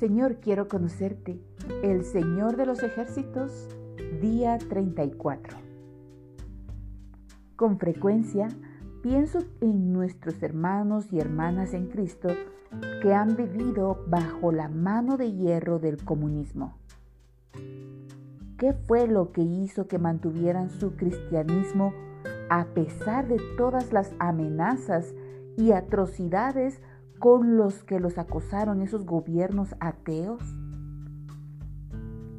Señor, quiero conocerte, el Señor de los ejércitos, día 34. Con frecuencia pienso en nuestros hermanos y hermanas en Cristo que han vivido bajo la mano de hierro del comunismo. ¿Qué fue lo que hizo que mantuvieran su cristianismo a pesar de todas las amenazas y atrocidades con los que los acosaron esos gobiernos ateos?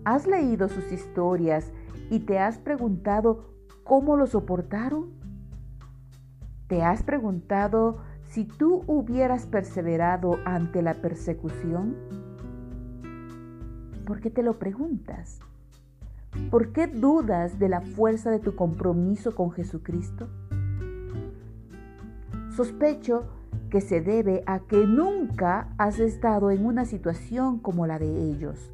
¿Has leído sus historias y te has preguntado cómo lo soportaron? ¿Te has preguntado si tú hubieras perseverado ante la persecución? ¿Por qué te lo preguntas? ¿Por qué dudas de la fuerza de tu compromiso con Jesucristo? Sospecho que se debe a que nunca has estado en una situación como la de ellos.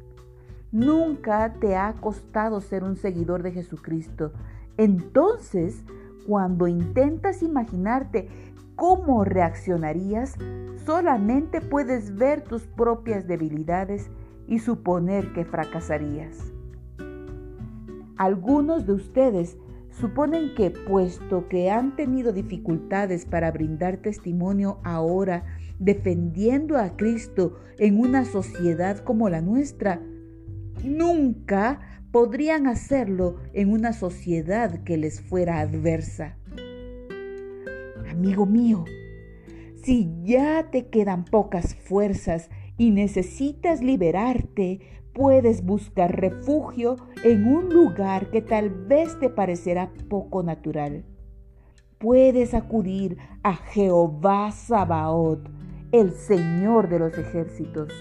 Nunca te ha costado ser un seguidor de Jesucristo. Entonces, cuando intentas imaginarte cómo reaccionarías, solamente puedes ver tus propias debilidades y suponer que fracasarías. Algunos de ustedes Suponen que puesto que han tenido dificultades para brindar testimonio ahora defendiendo a Cristo en una sociedad como la nuestra, nunca podrían hacerlo en una sociedad que les fuera adversa. Amigo mío, si ya te quedan pocas fuerzas y necesitas liberarte, puedes buscar refugio en un lugar que tal vez te parecerá poco natural. Puedes acudir a Jehová Sabaoth, el Señor de los ejércitos.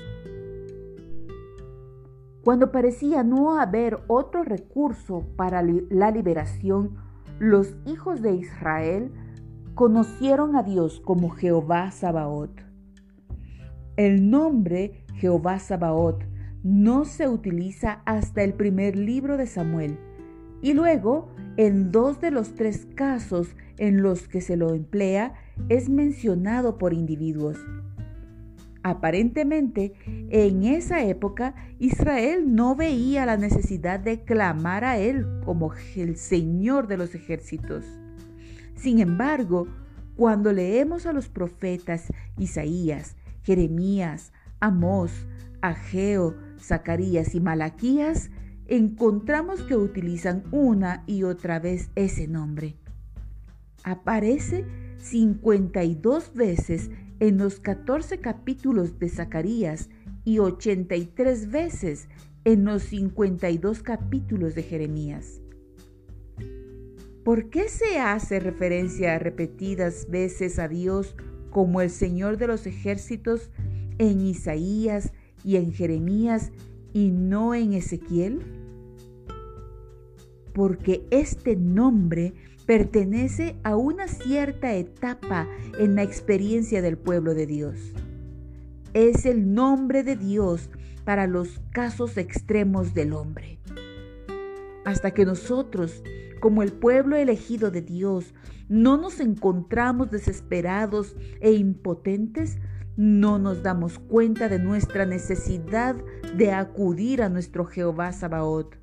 Cuando parecía no haber otro recurso para la liberación, los hijos de Israel conocieron a Dios como Jehová Sabaoth. El nombre Jehová Sabaoth no se utiliza hasta el primer libro de Samuel y luego en dos de los tres casos en los que se lo emplea es mencionado por individuos. Aparentemente, en esa época Israel no veía la necesidad de clamar a él como el Señor de los ejércitos. Sin embargo, cuando leemos a los profetas Isaías, Jeremías, Amós, Ageo, Zacarías y Malaquías, encontramos que utilizan una y otra vez ese nombre. Aparece 52 veces en los 14 capítulos de Zacarías y 83 veces en los 52 capítulos de Jeremías. ¿Por qué se hace referencia repetidas veces a Dios como el Señor de los ejércitos en Isaías y en Jeremías y no en Ezequiel? Porque este nombre pertenece a una cierta etapa en la experiencia del pueblo de Dios. Es el nombre de Dios para los casos extremos del hombre. Hasta que nosotros, como el pueblo elegido de Dios, no nos encontramos desesperados e impotentes, no nos damos cuenta de nuestra necesidad de acudir a nuestro Jehová Sabaoth.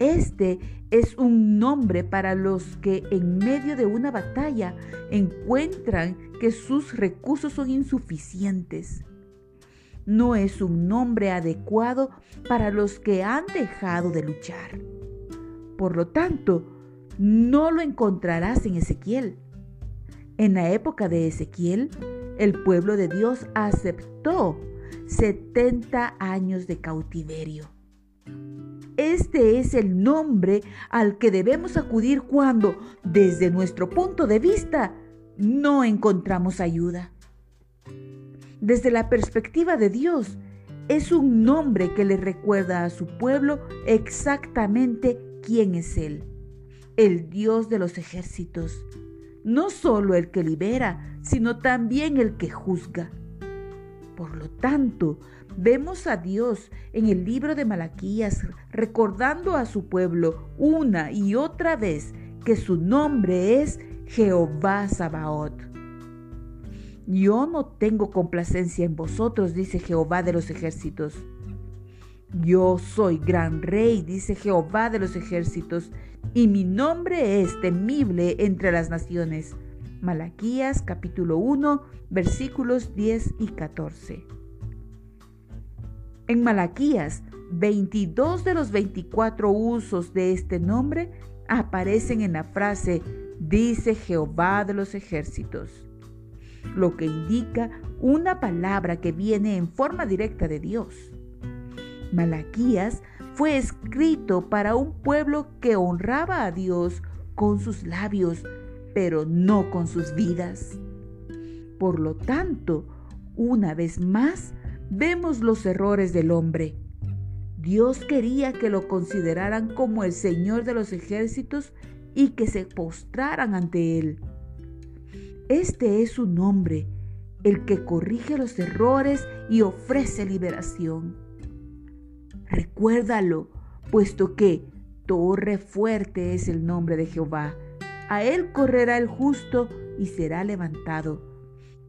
Este es un nombre para los que en medio de una batalla encuentran que sus recursos son insuficientes. No es un nombre adecuado para los que han dejado de luchar. Por lo tanto, no lo encontrarás en Ezequiel. En la época de Ezequiel, el pueblo de Dios aceptó 70 años de cautiverio. Este es el nombre al que debemos acudir cuando, desde nuestro punto de vista, no encontramos ayuda. Desde la perspectiva de Dios, es un nombre que le recuerda a su pueblo exactamente quién es Él, el Dios de los ejércitos, no solo el que libera, sino también el que juzga. Por lo tanto, vemos a Dios en el libro de Malaquías recordando a su pueblo una y otra vez que su nombre es Jehová Sabaoth. Yo no tengo complacencia en vosotros, dice Jehová de los ejércitos. Yo soy gran rey, dice Jehová de los ejércitos, y mi nombre es temible entre las naciones. Malaquías capítulo 1 versículos 10 y 14. En Malaquías, 22 de los 24 usos de este nombre aparecen en la frase dice Jehová de los ejércitos lo que indica una palabra que viene en forma directa de Dios. Malaquías fue escrito para un pueblo que honraba a Dios con sus labios, pero no con sus vidas. Por lo tanto, una vez más, vemos los errores del hombre. Dios quería que lo consideraran como el Señor de los ejércitos y que se postraran ante Él. Este es su nombre, el que corrige los errores y ofrece liberación. Recuérdalo, puesto que torre fuerte es el nombre de Jehová. A él correrá el justo y será levantado.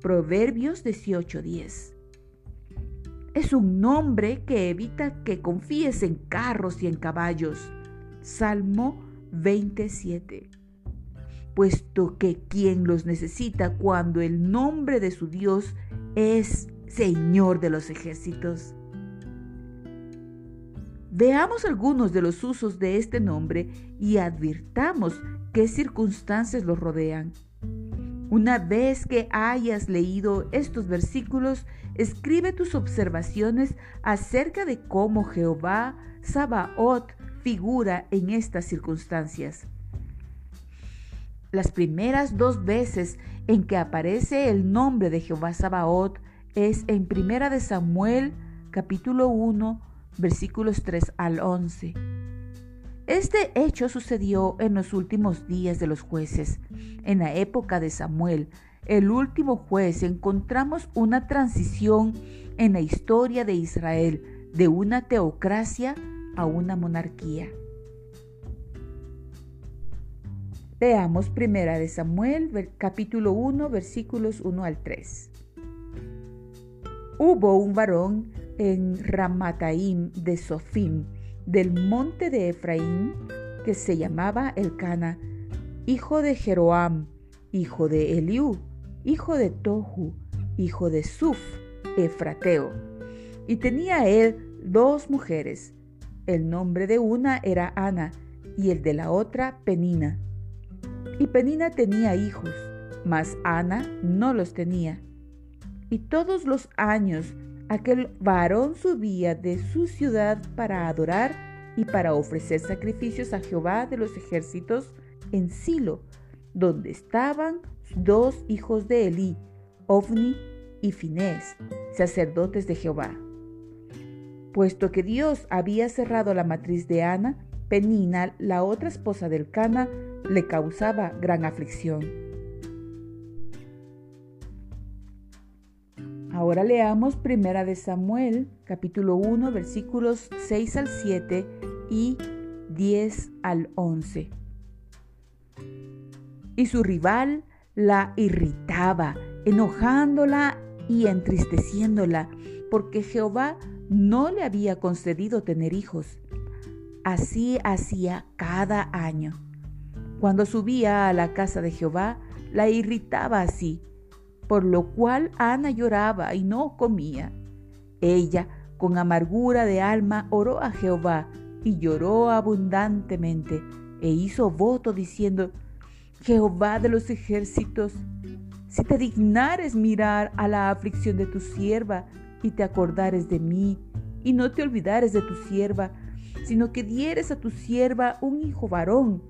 Proverbios 18:10. Es un nombre que evita que confíes en carros y en caballos. Salmo 27 puesto que quien los necesita cuando el nombre de su Dios es Señor de los ejércitos. Veamos algunos de los usos de este nombre y advirtamos qué circunstancias lo rodean. Una vez que hayas leído estos versículos, escribe tus observaciones acerca de cómo Jehová Sabaoth figura en estas circunstancias. Las primeras dos veces en que aparece el nombre de Jehová Sabaoth es en Primera de Samuel capítulo 1 versículos 3 al 11. Este hecho sucedió en los últimos días de los jueces. En la época de Samuel, el último juez, encontramos una transición en la historia de Israel de una teocracia a una monarquía. Veamos primera de Samuel, capítulo 1, versículos 1 al 3. Hubo un varón en Ramataim de Sofim, del monte de Efraín, que se llamaba Elcana, hijo de Jeroam, hijo de Eliú, hijo de Tohu, hijo de Suf, Efrateo. Y tenía él dos mujeres. El nombre de una era Ana y el de la otra Penina. Y Penina tenía hijos, mas Ana no los tenía. Y todos los años aquel varón subía de su ciudad para adorar y para ofrecer sacrificios a Jehová de los ejércitos en Silo, donde estaban dos hijos de Elí, Ovni y Finés, sacerdotes de Jehová. Puesto que Dios había cerrado la matriz de Ana, Penina, la otra esposa del Cana, le causaba gran aflicción. Ahora leamos Primera de Samuel, capítulo 1, versículos 6 al 7 y 10 al 11. Y su rival la irritaba, enojándola y entristeciéndola, porque Jehová no le había concedido tener hijos. Así hacía cada año. Cuando subía a la casa de Jehová, la irritaba así, por lo cual Ana lloraba y no comía. Ella, con amargura de alma, oró a Jehová y lloró abundantemente e hizo voto diciendo, Jehová de los ejércitos, si te dignares mirar a la aflicción de tu sierva y te acordares de mí, y no te olvidares de tu sierva, sino que dieres a tu sierva un hijo varón,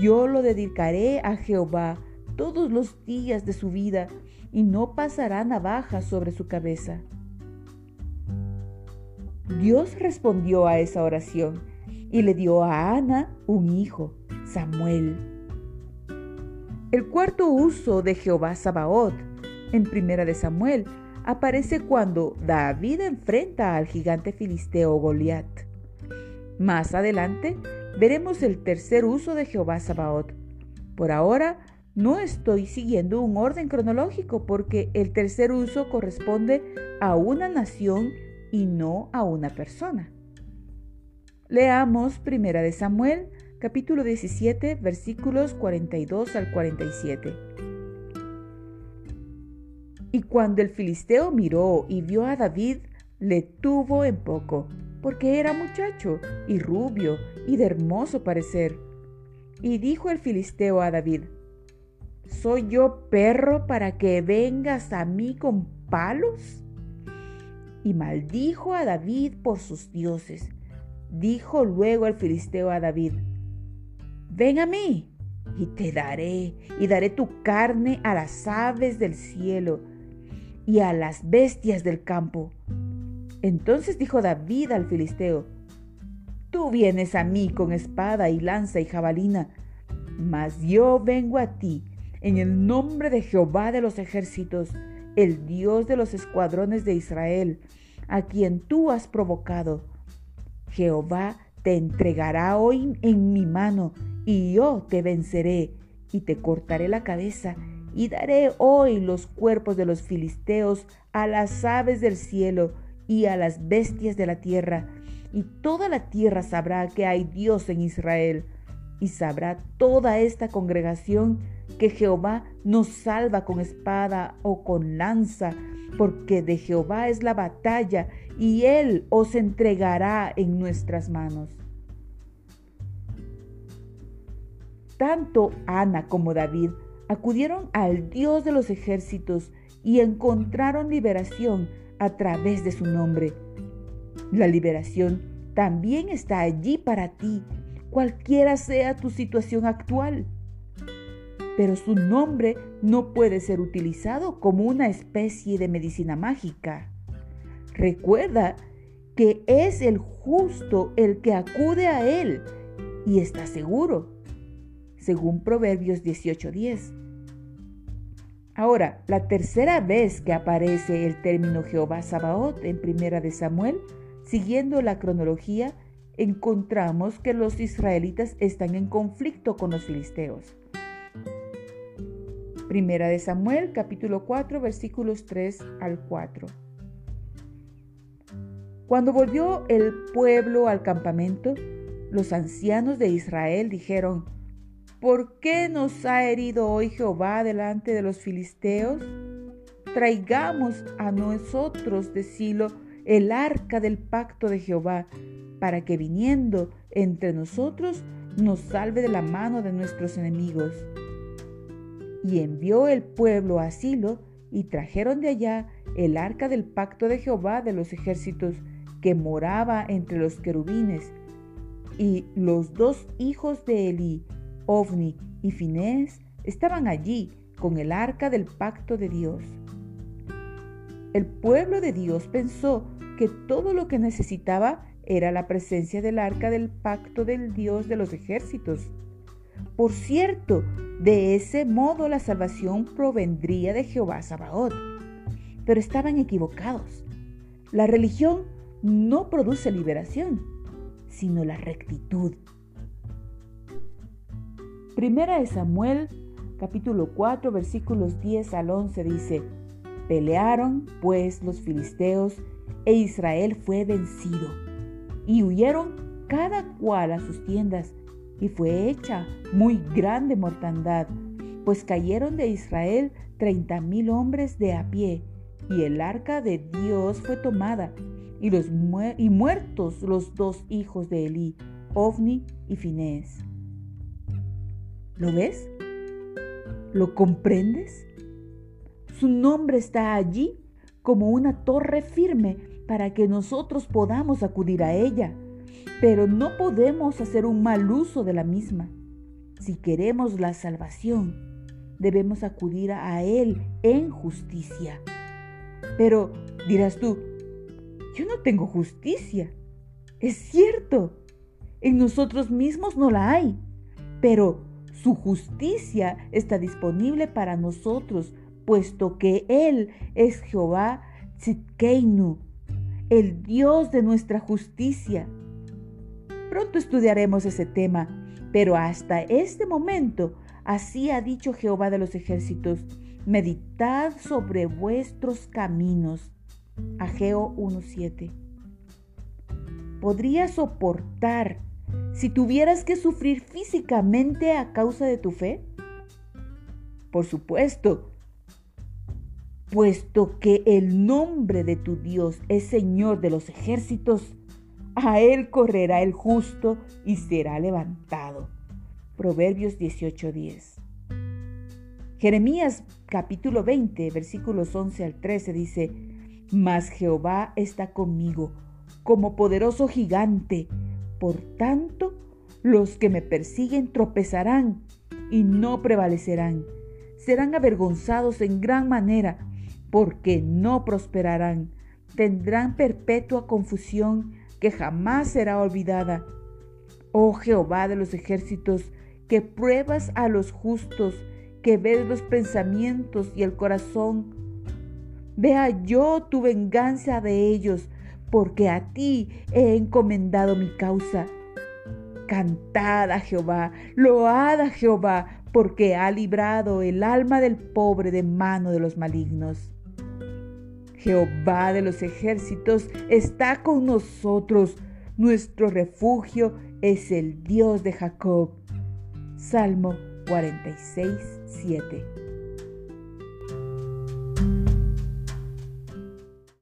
yo lo dedicaré a Jehová todos los días de su vida y no pasará navaja sobre su cabeza. Dios respondió a esa oración y le dio a Ana un hijo, Samuel. El cuarto uso de Jehová Sabaoth en Primera de Samuel aparece cuando David enfrenta al gigante filisteo Goliat. Más adelante veremos el tercer uso de Jehová Sabaoth. Por ahora, no estoy siguiendo un orden cronológico porque el tercer uso corresponde a una nación y no a una persona. Leamos Primera de Samuel, capítulo 17, versículos 42 al 47. Y cuando el filisteo miró y vio a David, le tuvo en poco, porque era muchacho y rubio y de hermoso parecer. Y dijo el filisteo a David, ¿Soy yo perro para que vengas a mí con palos? Y maldijo a David por sus dioses. Dijo luego el filisteo a David, ven a mí y te daré, y daré tu carne a las aves del cielo y a las bestias del campo. Entonces dijo David al filisteo, Tú vienes a mí con espada y lanza y jabalina, mas yo vengo a ti en el nombre de Jehová de los ejércitos, el Dios de los escuadrones de Israel, a quien tú has provocado. Jehová te entregará hoy en mi mano, y yo te venceré, y te cortaré la cabeza, y daré hoy los cuerpos de los filisteos a las aves del cielo y a las bestias de la tierra, y toda la tierra sabrá que hay Dios en Israel, y sabrá toda esta congregación que Jehová nos salva con espada o con lanza, porque de Jehová es la batalla y Él os entregará en nuestras manos. Tanto Ana como David acudieron al Dios de los ejércitos y encontraron liberación a través de su nombre. La liberación también está allí para ti, cualquiera sea tu situación actual pero su nombre no puede ser utilizado como una especie de medicina mágica. Recuerda que es el justo el que acude a él y está seguro, según Proverbios 18:10. Ahora, la tercera vez que aparece el término Jehová Sabaoth en Primera de Samuel, siguiendo la cronología, encontramos que los israelitas están en conflicto con los filisteos. Primera de Samuel, capítulo 4, versículos 3 al 4. Cuando volvió el pueblo al campamento, los ancianos de Israel dijeron, ¿por qué nos ha herido hoy Jehová delante de los filisteos? Traigamos a nosotros de Silo el arca del pacto de Jehová, para que viniendo entre nosotros nos salve de la mano de nuestros enemigos. Y envió el pueblo a Silo y trajeron de allá el arca del pacto de Jehová de los ejércitos que moraba entre los querubines. Y los dos hijos de Eli, Ovni y Finés, estaban allí con el arca del pacto de Dios. El pueblo de Dios pensó que todo lo que necesitaba era la presencia del arca del pacto del Dios de los ejércitos. Por cierto, de ese modo la salvación provendría de Jehová Sabaoth. Pero estaban equivocados. La religión no produce liberación, sino la rectitud. Primera de Samuel, capítulo 4, versículos 10 al 11 dice, Pelearon pues los filisteos e Israel fue vencido, y huyeron cada cual a sus tiendas, y fue hecha muy grande mortandad, pues cayeron de Israel treinta mil hombres de a pie, y el arca de Dios fue tomada, y, los y muertos los dos hijos de Elí, Ovni y Finés. ¿Lo ves? ¿Lo comprendes? Su nombre está allí como una torre firme para que nosotros podamos acudir a ella pero no podemos hacer un mal uso de la misma. Si queremos la salvación, debemos acudir a Él en justicia. Pero dirás tú, yo no tengo justicia. Es cierto, en nosotros mismos no la hay, pero su justicia está disponible para nosotros, puesto que Él es Jehová Tzidkeinu, el Dios de nuestra justicia. Pronto estudiaremos ese tema, Pero hasta este momento, así ha dicho Jehová de los ejércitos, meditad sobre vuestros caminos. Ageo 1.7. ¿Podrías soportar si tuvieras que sufrir físicamente a causa de tu fe? Por supuesto, puesto que el nombre de tu Dios es Señor de los ejércitos, a él correrá el justo y será levantado. Proverbios 18:10. Jeremías capítulo 20, versículos 11 al 13 dice, Mas Jehová está conmigo como poderoso gigante, por tanto los que me persiguen tropezarán y no prevalecerán, serán avergonzados en gran manera, porque no prosperarán, tendrán perpetua confusión que jamás será olvidada. Oh Jehová de los ejércitos, que pruebas a los justos, que ves los pensamientos y el corazón. Vea yo tu venganza de ellos, porque a ti he encomendado mi causa. Cantad a Jehová, load a Jehová, porque ha librado el alma del pobre de mano de los malignos. Jehová de los ejércitos está con nosotros. Nuestro refugio es el Dios de Jacob. Salmo 46, 7.